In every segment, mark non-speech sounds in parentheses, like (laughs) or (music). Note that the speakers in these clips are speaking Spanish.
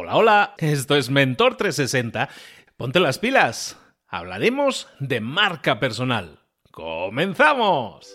Hola, hola, esto es Mentor 360. Ponte las pilas. Hablaremos de marca personal. ¡Comenzamos!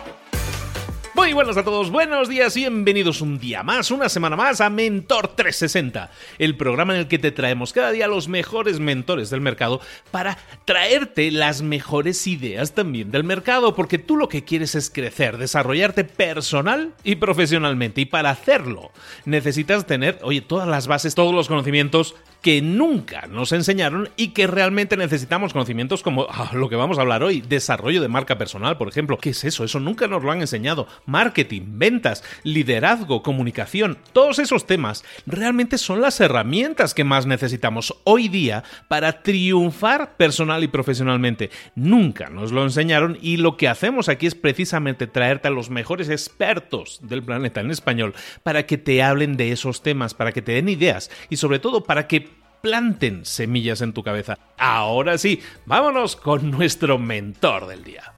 Muy buenas a todos, buenos días bienvenidos un día más, una semana más a Mentor 360, el programa en el que te traemos cada día los mejores mentores del mercado para traerte las mejores ideas también del mercado, porque tú lo que quieres es crecer, desarrollarte personal y profesionalmente y para hacerlo necesitas tener, oye, todas las bases, todos los conocimientos que nunca nos enseñaron y que realmente necesitamos conocimientos como ah, lo que vamos a hablar hoy, desarrollo de marca personal, por ejemplo. ¿Qué es eso? Eso nunca nos lo han enseñado. Marketing, ventas, liderazgo, comunicación, todos esos temas realmente son las herramientas que más necesitamos hoy día para triunfar personal y profesionalmente. Nunca nos lo enseñaron y lo que hacemos aquí es precisamente traerte a los mejores expertos del planeta en español para que te hablen de esos temas, para que te den ideas y sobre todo para que planten semillas en tu cabeza. Ahora sí, vámonos con nuestro mentor del día.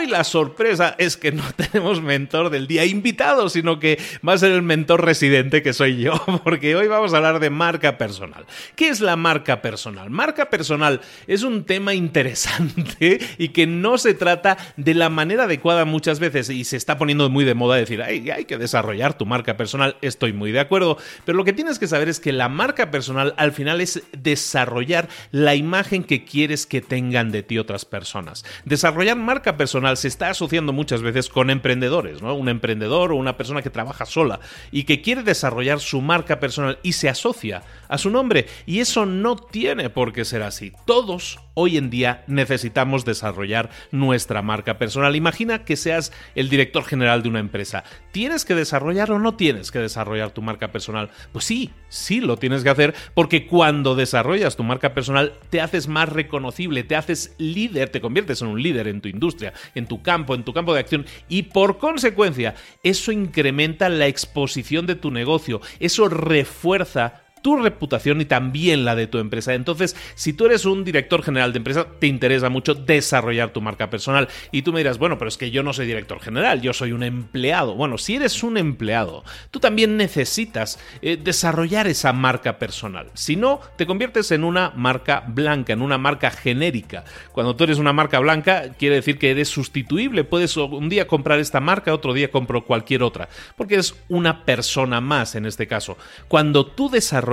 Hoy la sorpresa es que no (laughs) tenemos mentor del día invitado, sino que va a ser el mentor residente que soy yo, (laughs) porque hoy vamos a hablar de marca personal. ¿Qué es la marca personal? Marca personal es un tema interesante (laughs) y que no se trata de la manera adecuada muchas veces y se está poniendo muy de moda decir, hay que desarrollar tu marca personal, estoy muy de acuerdo, pero lo que tienes que saber es que la marca personal al final es desarrollar la imagen que quieres que tengan de ti otras personas. Desarrollar marca personal se está asociando muchas veces con emprendedores, ¿no? Un emprendedor o una persona que trabaja sola y que quiere desarrollar su marca personal y se asocia a su nombre. Y eso no tiene por qué ser así. Todos hoy en día necesitamos desarrollar nuestra marca personal. Imagina que seas el director general de una empresa. ¿Tienes que desarrollar o no tienes que desarrollar tu marca personal? Pues sí, sí lo tienes que hacer porque cuando desarrollas tu marca personal te haces más reconocible, te haces líder, te conviertes en un líder en tu industria, en tu campo, en tu campo de acción y por consecuencia eso incrementa la exposición de tu negocio, eso refuerza tu reputación y también la de tu empresa. Entonces, si tú eres un director general de empresa, te interesa mucho desarrollar tu marca personal. Y tú me dirás, bueno, pero es que yo no soy director general, yo soy un empleado. Bueno, si eres un empleado, tú también necesitas eh, desarrollar esa marca personal. Si no, te conviertes en una marca blanca, en una marca genérica. Cuando tú eres una marca blanca, quiere decir que eres sustituible. Puedes un día comprar esta marca, otro día compro cualquier otra, porque es una persona más en este caso. Cuando tú desarrollas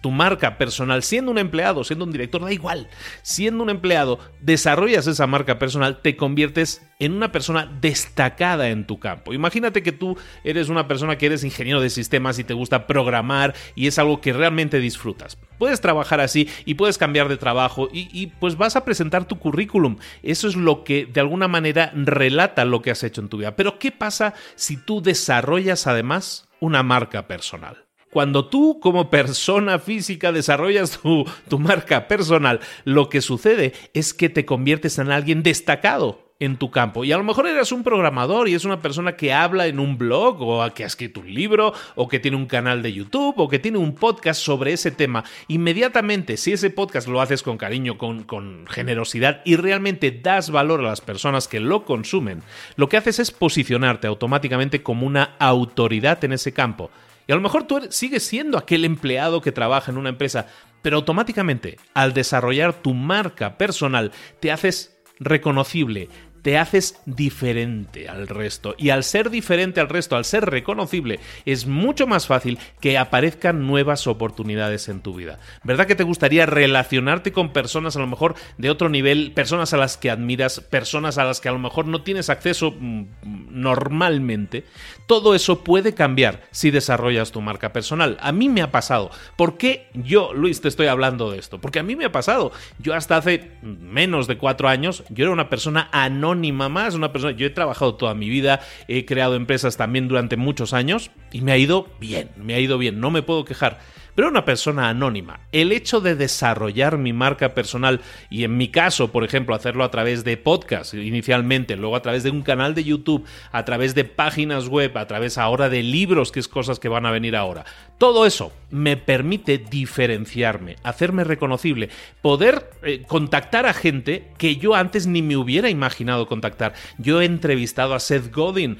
tu marca personal siendo un empleado, siendo un director, da igual, siendo un empleado, desarrollas esa marca personal, te conviertes en una persona destacada en tu campo. Imagínate que tú eres una persona que eres ingeniero de sistemas y te gusta programar y es algo que realmente disfrutas. Puedes trabajar así y puedes cambiar de trabajo y, y pues vas a presentar tu currículum. Eso es lo que de alguna manera relata lo que has hecho en tu vida. Pero ¿qué pasa si tú desarrollas además una marca personal? Cuando tú como persona física desarrollas tu, marca personal, lo que sucede es que te conviertes en alguien destacado en tu campo. Y a lo mejor eres un programador y es una persona que habla en un blog o que ha escrito un libro o que tiene un canal de YouTube o que tiene un podcast sobre ese tema. Inmediatamente, si ese podcast lo haces con cariño, con generosidad y realmente das valor a las personas que lo consumen, lo que haces es posicionarte automáticamente como una autoridad en ese campo. Y a lo mejor tú sigues siendo aquel empleado que trabaja en una empresa, pero automáticamente, al desarrollar tu marca personal, te haces reconocible, te haces diferente al resto. Y al ser diferente al resto, al ser reconocible, es mucho más fácil que aparezcan nuevas oportunidades en tu vida. ¿Verdad que te gustaría relacionarte con personas a lo mejor de otro nivel, personas a las que admiras, personas a las que a lo mejor no tienes acceso mm, normalmente? Todo eso puede cambiar si desarrollas tu marca personal. A mí me ha pasado. ¿Por qué yo, Luis, te estoy hablando de esto? Porque a mí me ha pasado. Yo hasta hace menos de cuatro años, yo era una persona anónima anónima más, una persona, yo he trabajado toda mi vida, he creado empresas también durante muchos años y me ha ido bien, me ha ido bien, no me puedo quejar pero una persona anónima. El hecho de desarrollar mi marca personal y en mi caso, por ejemplo, hacerlo a través de podcast inicialmente, luego a través de un canal de YouTube, a través de páginas web, a través ahora de libros, que es cosas que van a venir ahora. Todo eso me permite diferenciarme, hacerme reconocible, poder eh, contactar a gente que yo antes ni me hubiera imaginado contactar. Yo he entrevistado a Seth Godin.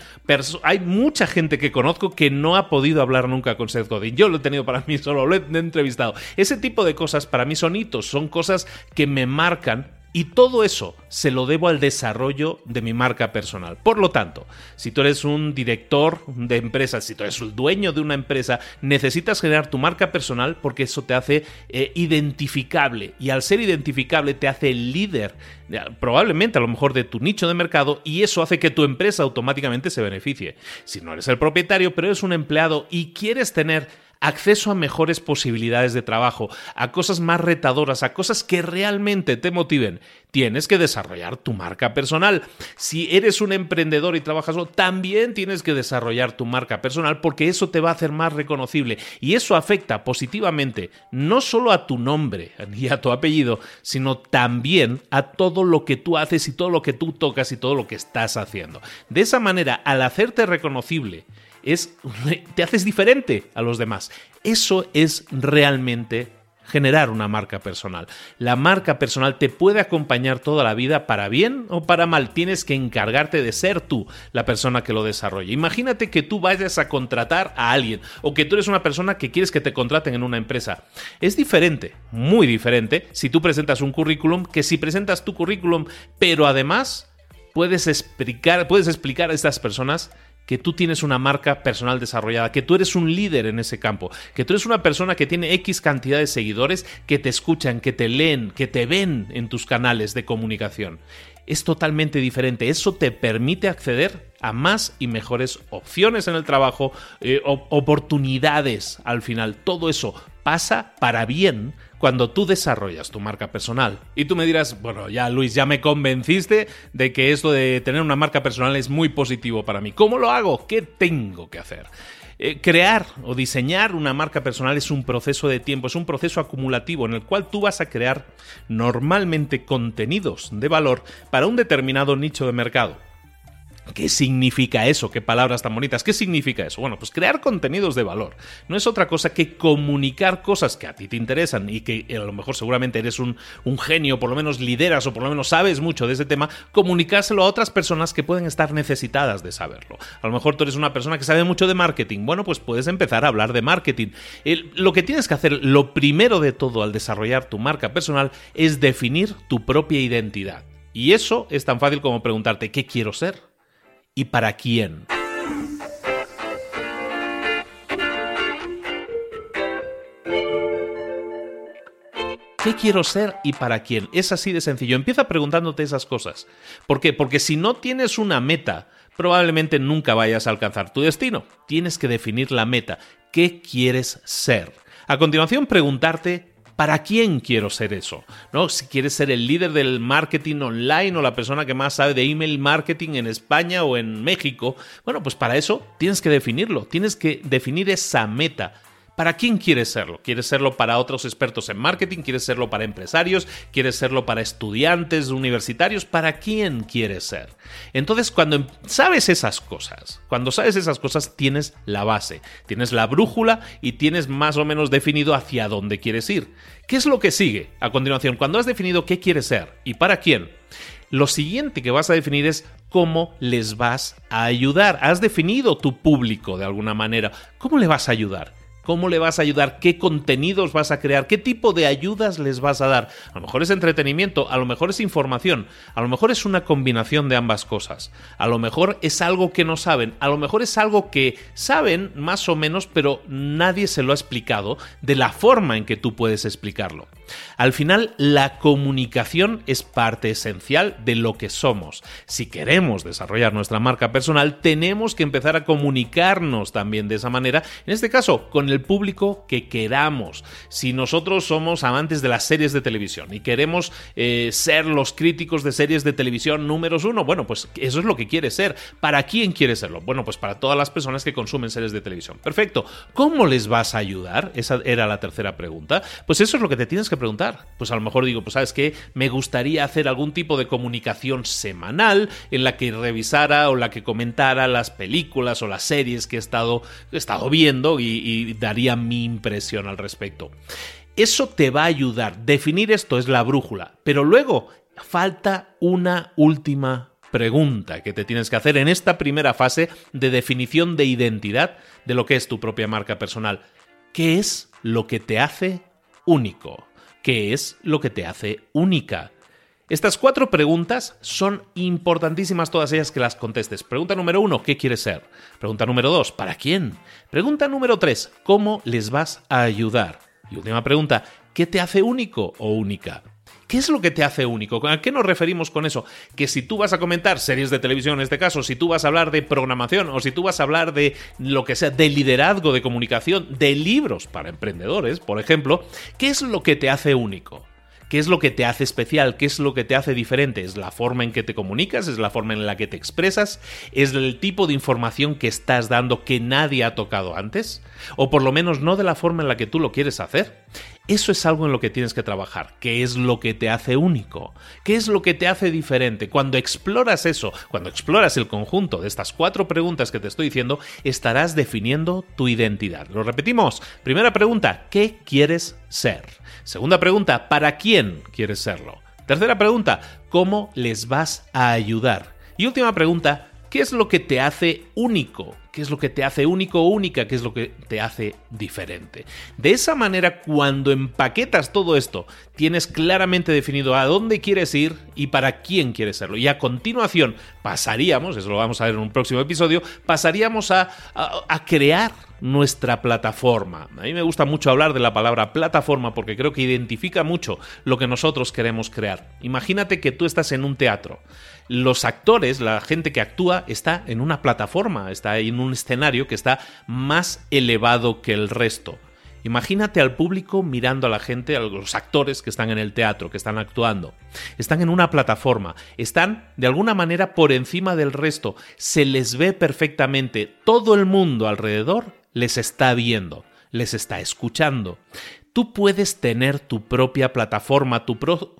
Hay mucha gente que conozco que no ha podido hablar nunca con Seth Godin. Yo lo he tenido para mí solo lo he entrevistado. Ese tipo de cosas para mí son hitos, son cosas que me marcan y todo eso se lo debo al desarrollo de mi marca personal. Por lo tanto, si tú eres un director de empresas, si tú eres el dueño de una empresa, necesitas generar tu marca personal porque eso te hace eh, identificable. Y al ser identificable te hace líder, probablemente a lo mejor de tu nicho de mercado, y eso hace que tu empresa automáticamente se beneficie. Si no eres el propietario, pero eres un empleado y quieres tener acceso a mejores posibilidades de trabajo, a cosas más retadoras, a cosas que realmente te motiven, tienes que desarrollar tu marca personal. Si eres un emprendedor y trabajas también tienes que desarrollar tu marca personal porque eso te va a hacer más reconocible y eso afecta positivamente no solo a tu nombre y a tu apellido, sino también a todo lo que tú haces y todo lo que tú tocas y todo lo que estás haciendo. De esa manera, al hacerte reconocible, te haces diferente a los demás. Eso es realmente generar una marca personal. La marca personal te puede acompañar toda la vida para bien o para mal. Tienes que encargarte de ser tú la persona que lo desarrolle. Imagínate que tú vayas a contratar a alguien o que tú eres una persona que quieres que te contraten en una empresa. Es diferente, muy diferente, si tú presentas un currículum que si presentas tu currículum, pero además puedes explicar, puedes explicar a estas personas que tú tienes una marca personal desarrollada, que tú eres un líder en ese campo, que tú eres una persona que tiene X cantidad de seguidores que te escuchan, que te leen, que te ven en tus canales de comunicación. Es totalmente diferente. Eso te permite acceder a más y mejores opciones en el trabajo, eh, oportunidades al final. Todo eso pasa para bien cuando tú desarrollas tu marca personal. Y tú me dirás, bueno, ya Luis, ya me convenciste de que esto de tener una marca personal es muy positivo para mí. ¿Cómo lo hago? ¿Qué tengo que hacer? Eh, crear o diseñar una marca personal es un proceso de tiempo, es un proceso acumulativo en el cual tú vas a crear normalmente contenidos de valor para un determinado nicho de mercado. ¿Qué significa eso? ¿Qué palabras tan bonitas? ¿Qué significa eso? Bueno, pues crear contenidos de valor. No es otra cosa que comunicar cosas que a ti te interesan y que a lo mejor seguramente eres un, genio, por lo menos lideras o por lo menos sabes mucho de ese tema, comunicárselo a otras personas que pueden estar necesitadas de saberlo. A lo mejor tú eres una persona que sabe mucho de marketing. Bueno, pues puedes empezar a hablar de marketing. lo que tienes que hacer, lo primero de todo al desarrollar tu marca personal, es definir tu propia identidad. Y eso es tan fácil como preguntarte, ¿qué quiero ser? Y para quién. ¿Qué quiero ser y para quién? Es así de sencillo. Empieza preguntándote esas cosas. ¿Por qué? Porque si no tienes una meta, probablemente nunca vayas a alcanzar tu destino. Tienes que definir la meta. ¿Qué quieres ser? A continuación, preguntarte ¿Para quién quiero ser eso? ¿No? Si quieres ser el líder del marketing online o la persona que más sabe de email marketing en España o en México, bueno, pues para eso tienes que definirlo, tienes que definir esa meta. ¿Para quién quieres serlo? ¿Quieres serlo para otros expertos en marketing? ¿Quieres serlo para empresarios? ¿Quieres serlo para estudiantes universitarios? ¿Para quién quieres ser? Entonces, cuando em, sabes esas cosas, cuando sabes esas cosas, tienes la base, tienes la brújula y tienes más o menos definido hacia dónde quieres ir. ¿Qué es lo que sigue a continuación? Cuando has definido qué quieres ser y para quién, lo siguiente que vas a definir es cómo les vas a ayudar. Has definido tu público de alguna manera. ¿Cómo le vas a ayudar? ¿Cómo le vas a ayudar? ¿Qué contenidos vas a crear? ¿Qué tipo de ayudas les vas a dar? A lo mejor es entretenimiento, a lo mejor es información, a lo mejor es una combinación de ambas cosas, a lo mejor es algo que no saben, a lo mejor es algo que saben más o menos, pero nadie se lo ha explicado de la forma en que tú puedes explicarlo. Al final, la comunicación es parte esencial de lo que somos. Si queremos desarrollar nuestra marca personal, tenemos que empezar a comunicarnos también de esa manera, en este caso, con el público que queramos. Si nosotros somos amantes de las series de televisión y queremos eh, ser los críticos de series de televisión números uno, bueno, pues eso es lo que quiere ser. ¿Para quién quiere serlo? Bueno, pues para todas las personas que consumen series de televisión. Perfecto. ¿Cómo les vas a ayudar? Esa era la tercera pregunta. Pues eso es lo que te tienes que preguntar. Pues a lo mejor digo, pues sabes que me gustaría hacer algún tipo de comunicación semanal en la que revisara o la que comentara las películas o las series que he estado, he estado viendo y, y daría mi impresión al respecto. Eso te va a ayudar. Definir esto es la brújula. Pero luego falta una última pregunta que te tienes que hacer en esta primera fase de definición de identidad de lo que es tu propia marca personal. ¿Qué es lo que te hace único? ¿Qué es lo que te hace única? Estas cuatro preguntas son importantísimas todas ellas que las contestes. Pregunta número uno, ¿qué quieres ser? Pregunta número dos, ¿para quién? Pregunta número tres, ¿cómo les vas a ayudar? Y última pregunta, ¿qué te hace único o única? ¿Qué es lo que te hace único? ¿A qué nos referimos con eso? Que si tú vas a comentar series de televisión en este caso, si tú vas a hablar de programación o si tú vas a hablar de lo que sea, de liderazgo, de comunicación, de libros para emprendedores, por ejemplo, ¿qué es lo que te hace único? ¿Qué es lo que te hace especial? ¿Qué es lo que te hace diferente? ¿Es la forma en que te comunicas? ¿Es la forma en la que te expresas? ¿Es el tipo de información que estás dando que nadie ha tocado antes? ¿O por lo menos no de la forma en la que tú lo quieres hacer? Eso es algo en lo que tienes que trabajar. ¿Qué es lo que te hace único? ¿Qué es lo que te hace diferente? Cuando exploras eso, cuando exploras el conjunto de estas cuatro preguntas que te estoy diciendo, estarás definiendo tu identidad. Lo repetimos. Primera pregunta, ¿qué quieres ser? Segunda pregunta, ¿para quién quieres serlo? Tercera pregunta, ¿cómo les vas a ayudar? Y última pregunta, ¿qué es lo que te hace único? ¿Qué es lo que te hace único o única? ¿Qué es lo que te hace diferente? De esa manera, cuando empaquetas todo esto, tienes claramente definido a dónde quieres ir y para quién quieres serlo. Y a continuación pasaríamos, eso lo vamos a ver en un próximo episodio, pasaríamos a, a crear nuestra plataforma. A mí me gusta mucho hablar de la palabra plataforma porque creo que identifica mucho lo que nosotros queremos crear. Imagínate que tú estás en un teatro. Los actores, la gente que actúa, está en una plataforma, está en un escenario que está más elevado que el resto. Imagínate al público mirando a la gente, a los actores que están en el teatro, que están actuando. Están en una plataforma, están de alguna manera por encima del resto, se les ve perfectamente, todo el mundo alrededor les está viendo, les está escuchando. Tú puedes tener tu propia plataforma, tu,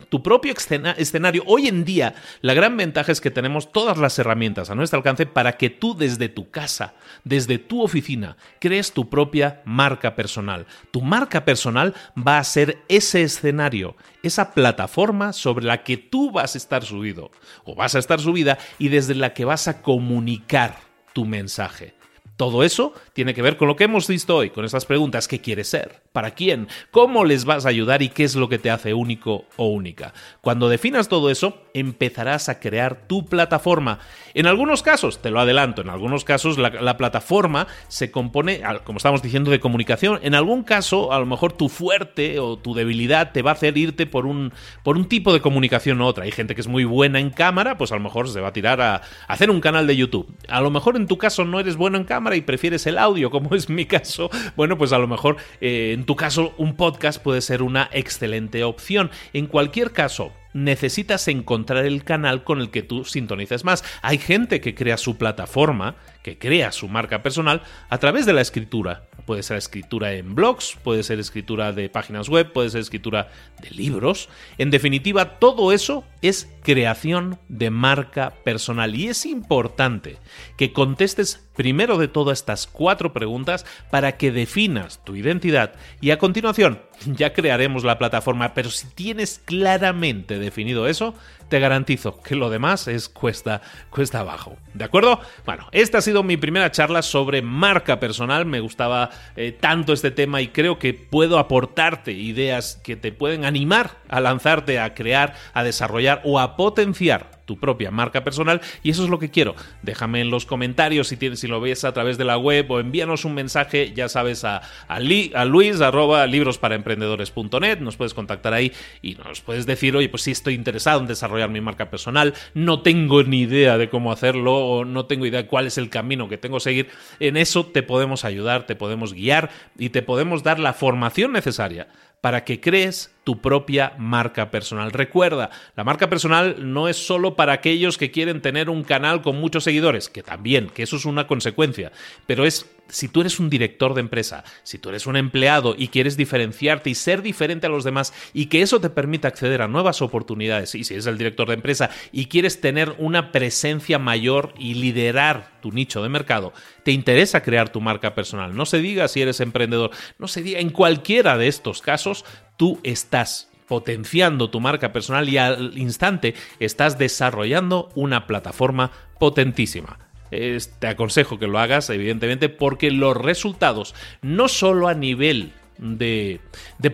tu propio escenario. Hoy en día, la gran ventaja es que tenemos todas las herramientas a nuestro alcance para que tú desde tu casa, desde tu oficina, crees tu propia marca personal. Tu marca personal va a ser ese escenario, esa plataforma sobre la que tú vas a estar subido o vas a estar subida y desde la que vas a comunicar tu mensaje. Todo eso tiene que ver con lo que hemos visto hoy, con estas preguntas. ¿Qué quieres ser? ¿Para quién? ¿Cómo les vas a ayudar y qué es lo que te hace único o única? Cuando definas todo eso, empezarás a crear tu plataforma. En algunos casos, te lo adelanto, en algunos casos la, plataforma se compone, como estamos diciendo, de comunicación. En algún caso, a lo mejor tu fuerte o tu debilidad te va a hacer irte por un, por un tipo de comunicación u otra. Hay gente que es muy buena en cámara, pues a lo mejor se va a tirar a hacer un canal de YouTube. A lo mejor en tu caso no eres bueno en cámara y prefieres el audio, (laughs) como es mi caso, bueno, pues a lo mejor eh, en tu caso un podcast puede ser una excelente opción. En cualquier caso, necesitas encontrar el canal con el que tú sintonices más. Hay gente que crea su plataforma, que crea su marca personal a través de la escritura. Puede ser escritura en blogs, puede ser escritura de páginas web, puede ser escritura de libros. En definitiva, todo eso es creación de marca personal y es importante que contestes primero de todas estas cuatro preguntas para que definas tu identidad y a continuación ya crearemos la plataforma, pero si tienes claramente definido eso, te garantizo que lo demás es cuesta, cuesta abajo. ¿De acuerdo? Bueno, esta ha sido mi primera charla sobre marca personal. Me gustaba eh, tanto este tema y creo que puedo aportarte ideas que te pueden animar a lanzarte a crear, a desarrollar o a potenciar tu propia marca personal y eso es lo que quiero. Déjame en los comentarios si, tienes, si lo ves a través de la web o envíanos un mensaje, ya sabes, a, a, luis arroba librosparaemprendedores.net, nos puedes contactar ahí y nos puedes decir, oye, pues sí estoy interesado en desarrollar mi marca personal, no tengo ni idea de cómo hacerlo o no tengo idea de cuál es el camino que tengo que seguir, en eso te podemos ayudar, te podemos guiar y te podemos dar la formación necesaria para que crees tu propia marca personal. Recuerda, la marca personal no es solo para aquellos que quieren tener un canal con muchos seguidores, que también, que eso es una consecuencia, pero es si tú eres un director de empresa, si tú eres un empleado y quieres diferenciarte y ser diferente a los demás y que eso te permita acceder a nuevas oportunidades, y si eres el director de empresa y quieres tener una presencia mayor y liderar tu nicho de mercado, te interesa crear tu marca personal. No se diga si eres emprendedor, no se diga en cualquiera de estos casos, tú estás potenciando tu marca personal y al instante estás desarrollando una plataforma potentísima. Te aconsejo que lo hagas, evidentemente, porque los resultados, no solo a nivel de,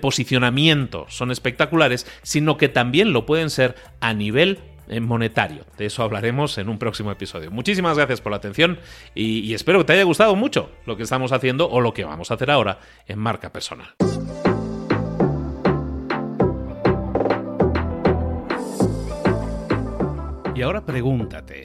posicionamiento son espectaculares, sino que también lo pueden ser a nivel eh, monetario. De eso hablaremos en un próximo episodio. Muchísimas gracias por la atención y, y espero que te haya gustado mucho lo que estamos haciendo o lo que vamos a hacer ahora en marca personal. Y ahora pregúntate,